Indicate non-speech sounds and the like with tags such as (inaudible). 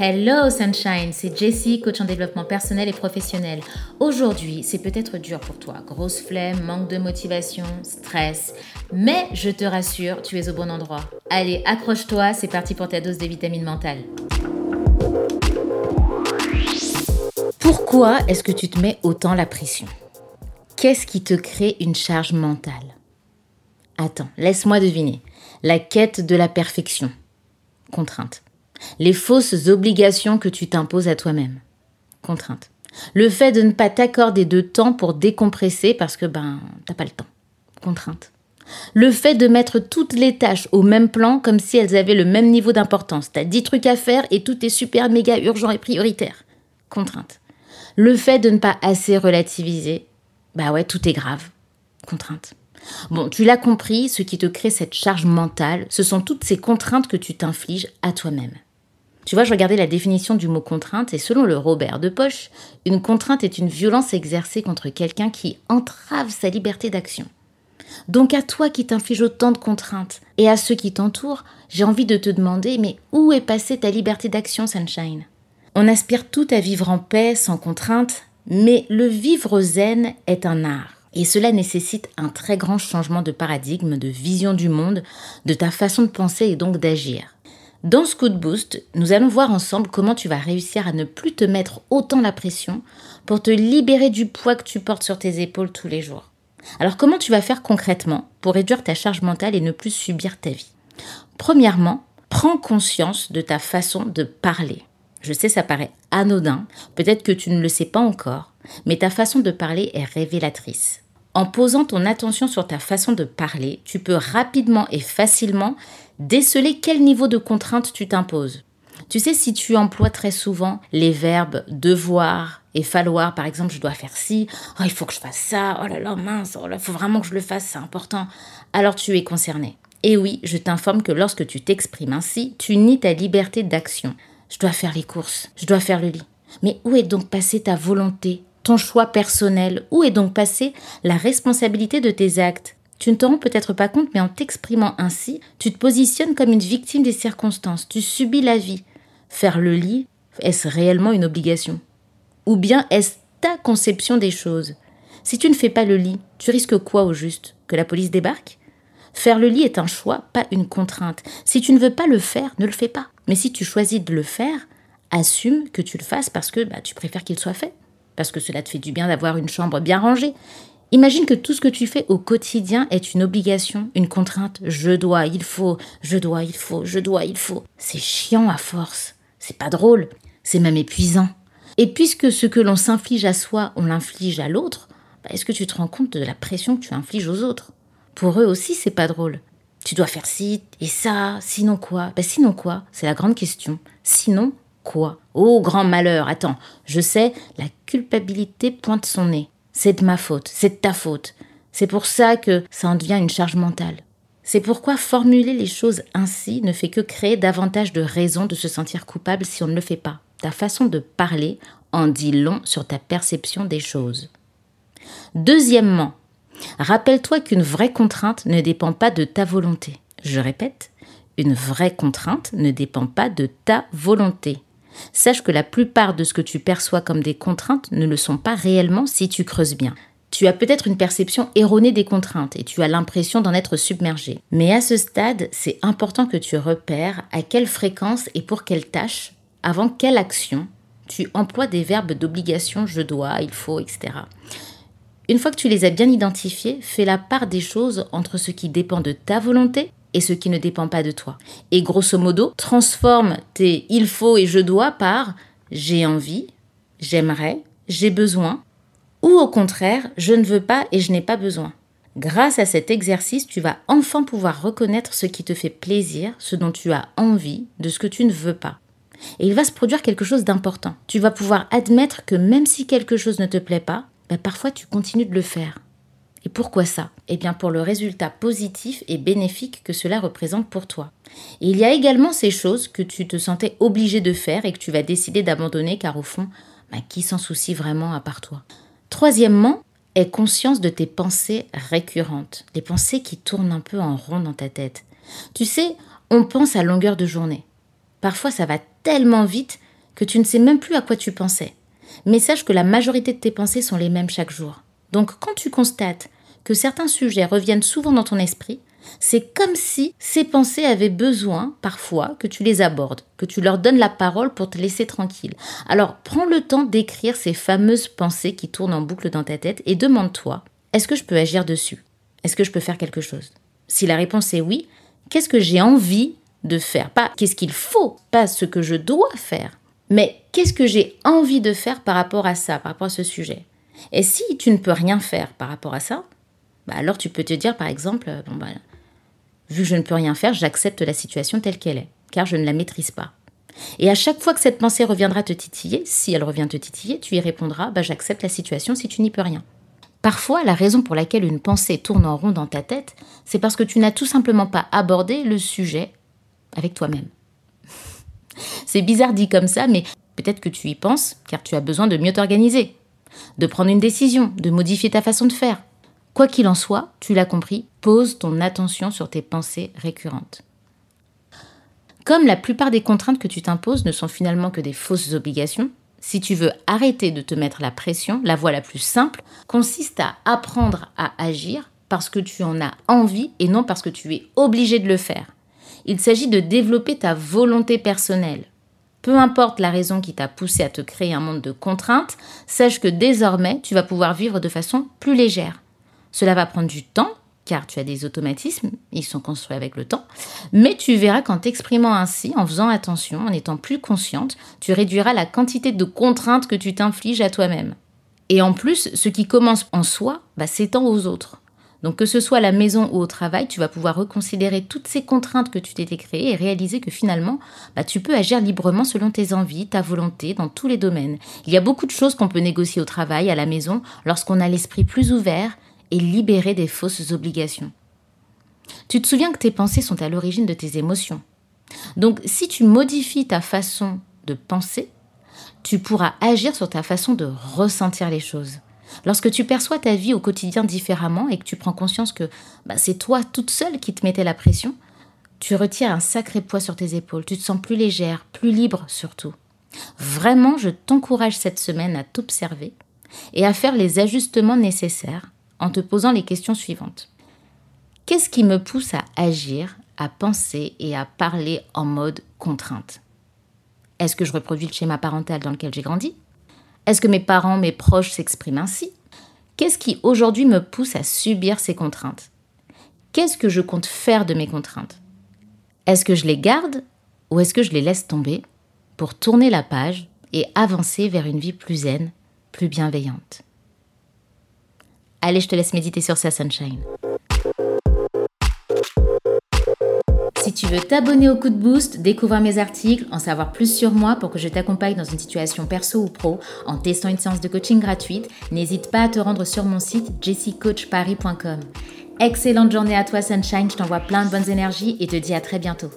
Hello Sunshine, c'est Jessie, coach en développement personnel et professionnel. Aujourd'hui, c'est peut-être dur pour toi. Grosse flemme, manque de motivation, stress. Mais je te rassure, tu es au bon endroit. Allez, accroche-toi, c'est parti pour ta dose de vitamines mentales. Pourquoi est-ce que tu te mets autant la pression? Qu'est-ce qui te crée une charge mentale? Attends, laisse-moi deviner. La quête de la perfection. Contrainte les fausses obligations que tu t'imposes à toi-même. Contrainte. Le fait de ne pas t'accorder de temps pour décompresser parce que ben t'as pas le temps. Contrainte. Le fait de mettre toutes les tâches au même plan comme si elles avaient le même niveau d'importance. T'as 10 trucs à faire et tout est super méga urgent et prioritaire. Contrainte. Le fait de ne pas assez relativiser. Bah ouais, tout est grave. Contrainte. Bon, tu l'as compris, ce qui te crée cette charge mentale, ce sont toutes ces contraintes que tu t'infliges à toi-même. Tu vois, je regardais la définition du mot contrainte et selon le Robert de Poche, une contrainte est une violence exercée contre quelqu'un qui entrave sa liberté d'action. Donc à toi qui t'inflige autant de contraintes et à ceux qui t'entourent, j'ai envie de te demander mais où est passée ta liberté d'action, Sunshine? On aspire tout à vivre en paix, sans contrainte, mais le vivre zen est un art. Et cela nécessite un très grand changement de paradigme, de vision du monde, de ta façon de penser et donc d'agir. Dans ce coup de boost, nous allons voir ensemble comment tu vas réussir à ne plus te mettre autant la pression pour te libérer du poids que tu portes sur tes épaules tous les jours. Alors comment tu vas faire concrètement pour réduire ta charge mentale et ne plus subir ta vie? Premièrement, prends conscience de ta façon de parler. Je sais, ça paraît anodin, peut-être que tu ne le sais pas encore, mais ta façon de parler est révélatrice. En posant ton attention sur ta façon de parler, tu peux rapidement et facilement déceler quel niveau de contrainte tu t'imposes? Tu sais, si tu emploies très souvent les verbes devoir et falloir, par exemple, je dois faire ci, oh, il faut que je fasse ça, oh là là, mince, oh faut vraiment que je le fasse, c'est important, alors tu es concerné. Et oui, je t'informe que lorsque tu t'exprimes ainsi, tu nies ta liberté d'action. Je dois faire les courses, je dois faire le lit. Mais où est donc passée ta volonté, ton choix personnel? Où est donc passée la responsabilité de tes actes? Tu ne te rends peut-être pas compte, mais en t'exprimant ainsi, tu te positionnes comme une victime des circonstances, tu subis la vie. Faire le lit, est-ce réellement une obligation? Ou bien est-ce ta conception des choses? Si tu ne fais pas le lit, tu risques quoi au juste? Que la police débarque? Faire le lit est un choix, pas une contrainte. Si tu ne veux pas le faire, ne le fais pas. Mais si tu choisis de le faire, assume que tu le fasses parce que bah, tu préfères qu'il soit fait. Parce que cela te fait du bien d'avoir une chambre bien rangée. Imagine que tout ce que tu fais au quotidien est une obligation, une contrainte. Je dois, il faut, je dois, il faut, je dois, il faut. C'est chiant à force. C'est pas drôle. C'est même épuisant. Et puisque ce que l'on s'inflige à soi, on l'inflige à l'autre, bah, est-ce que tu te rends compte de la pression que tu infliges aux autres? Pour eux aussi, c'est pas drôle. Tu dois faire ci et ça, sinon quoi? Bah, Sinon quoi? C'est la grande question. Sinon quoi? Oh, grand malheur, attends, je sais, la culpabilité pointe son nez. C'est de ma faute, c'est de ta faute. C'est pour ça que ça en devient une charge mentale. C'est pourquoi formuler les choses ainsi ne fait que créer davantage de raisons de se sentir coupable si on ne le fait pas. Ta façon de parler en dit long sur ta perception des choses. Deuxièmement, rappelle-toi qu'une vraie contrainte ne dépend pas de ta volonté. Je répète, une vraie contrainte ne dépend pas de ta volonté. Sache que la plupart de ce que tu perçois comme des contraintes ne le sont pas réellement si tu creuses bien. Tu as peut-être une perception erronée des contraintes et tu as l'impression d'en être submergé. Mais à ce stade, c'est important que tu repères à quelle fréquence et pour quelle tâche, avant quelle action, tu emploies des verbes d'obligation, je dois, il faut, etc. Une fois que tu les as bien identifiés, fais la part des choses entre ce qui dépend de ta volonté et ce qui ne dépend pas de toi. Et grosso modo, transforme tes il faut et je dois par j'ai envie, j'aimerais, j'ai besoin, ou au contraire, je ne veux pas et je n'ai pas besoin. Grâce à cet exercice, tu vas enfin pouvoir reconnaître ce qui te fait plaisir, ce dont tu as envie, de ce que tu ne veux pas. Et il va se produire quelque chose d'important. Tu vas pouvoir admettre que même si quelque chose ne te plaît pas, bah, parfois tu continues de le faire. Pourquoi ça? Eh bien pour le résultat positif et bénéfique que cela représente pour toi. Il y a également ces choses que tu te sentais obligé de faire et que tu vas décider d'abandonner car au fond, bah, qui s'en soucie vraiment à part toi? Troisièmement, aie conscience de tes pensées récurrentes, les pensées qui tournent un peu en rond dans ta tête. Tu sais, on pense à longueur de journée. Parfois, ça va tellement vite que tu ne sais même plus à quoi tu pensais. Mais sache que la majorité de tes pensées sont les mêmes chaque jour. Donc quand tu constates que certains sujets reviennent souvent dans ton esprit, c'est comme si ces pensées avaient besoin parfois que tu les abordes, que tu leur donnes la parole pour te laisser tranquille. Alors prends le temps d'écrire ces fameuses pensées qui tournent en boucle dans ta tête et demande-toi, est-ce que je peux agir dessus? Est-ce que je peux faire quelque chose? Si la réponse est oui, qu'est-ce que j'ai envie de faire? Pas qu'est-ce qu'il faut, pas ce que je dois faire, mais qu'est-ce que j'ai envie de faire par rapport à ça, par rapport à ce sujet? Et si tu ne peux rien faire par rapport à ça, bah alors tu peux te dire par exemple, bon bah, vu que je ne peux rien faire, j'accepte la situation telle qu'elle est, car je ne la maîtrise pas. Et à chaque fois que cette pensée reviendra te titiller, si elle revient te titiller, tu y répondras, bah, j'accepte la situation si tu n'y peux rien. Parfois, la raison pour laquelle une pensée tourne en rond dans ta tête, c'est parce que tu n'as tout simplement pas abordé le sujet avec toi-même. (laughs) c'est bizarre dit comme ça, mais peut-être que tu y penses car tu as besoin de mieux t'organiser, de prendre une décision, de modifier ta façon de faire. Quoi qu'il en soit, tu l'as compris, pose ton attention sur tes pensées récurrentes. Comme la plupart des contraintes que tu t'imposes ne sont finalement que des fausses obligations, si tu veux arrêter de te mettre la pression, la voie la plus simple consiste à apprendre à agir parce que tu en as envie et non parce que tu es obligé de le faire. Il s'agit de développer ta volonté personnelle. Peu importe la raison qui t'a poussé à te créer un monde de contraintes, sache que désormais tu vas pouvoir vivre de façon plus légère. Cela va prendre du temps car tu as des automatismes, ils sont construits avec le temps, mais tu verras qu'en t'exprimant ainsi, en faisant attention, en étant plus consciente, tu réduiras la quantité de contraintes que tu t'infliges à toi-même. Et en plus, ce qui commence en soi va s'étend aux autres. Donc que ce soit à la maison ou au travail, tu vas pouvoir reconsidérer toutes ces contraintes que tu t'étais créées et réaliser que finalement, bah, tu peux agir librement selon tes envies, ta volonté, dans tous les domaines. Il y a beaucoup de choses qu'on peut négocier au travail, à la maison, lorsqu'on a l'esprit plus ouvert, et libérer des fausses obligations. Tu te souviens que tes pensées sont à l'origine de tes émotions. Donc si tu modifies ta façon de penser, tu pourras agir sur ta façon de ressentir les choses. Lorsque tu perçois ta vie au quotidien différemment et que tu prends conscience que bah, c'est toi toute seule qui te mettais la pression, tu retires un sacré poids sur tes épaules, tu te sens plus légère, plus libre surtout. Vraiment, je t'encourage cette semaine à t'observer et à faire les ajustements nécessaires en te posant les questions suivantes. Qu'est-ce qui me pousse à agir, à penser et à parler en mode contrainte? Est-ce que je reproduis le schéma parental dans lequel j'ai grandi? Est-ce que mes parents, mes proches s'expriment ainsi? Qu'est-ce qui aujourd'hui me pousse à subir ces contraintes? Qu'est-ce que je compte faire de mes contraintes? Est-ce que je les garde ou est-ce que je les laisse tomber pour tourner la page et avancer vers une vie plus zen, plus bienveillante? Allez, je te laisse méditer sur ça, Sunshine. Si tu veux t'abonner au coup de boost, découvrir mes articles, en savoir plus sur moi pour que je t'accompagne dans une situation perso ou pro en testant une séance de coaching gratuite, n'hésite pas à te rendre sur mon site jessicoachparis.com. Excellente journée à toi Sunshine, je t'envoie plein de bonnes énergies et te dis à très bientôt.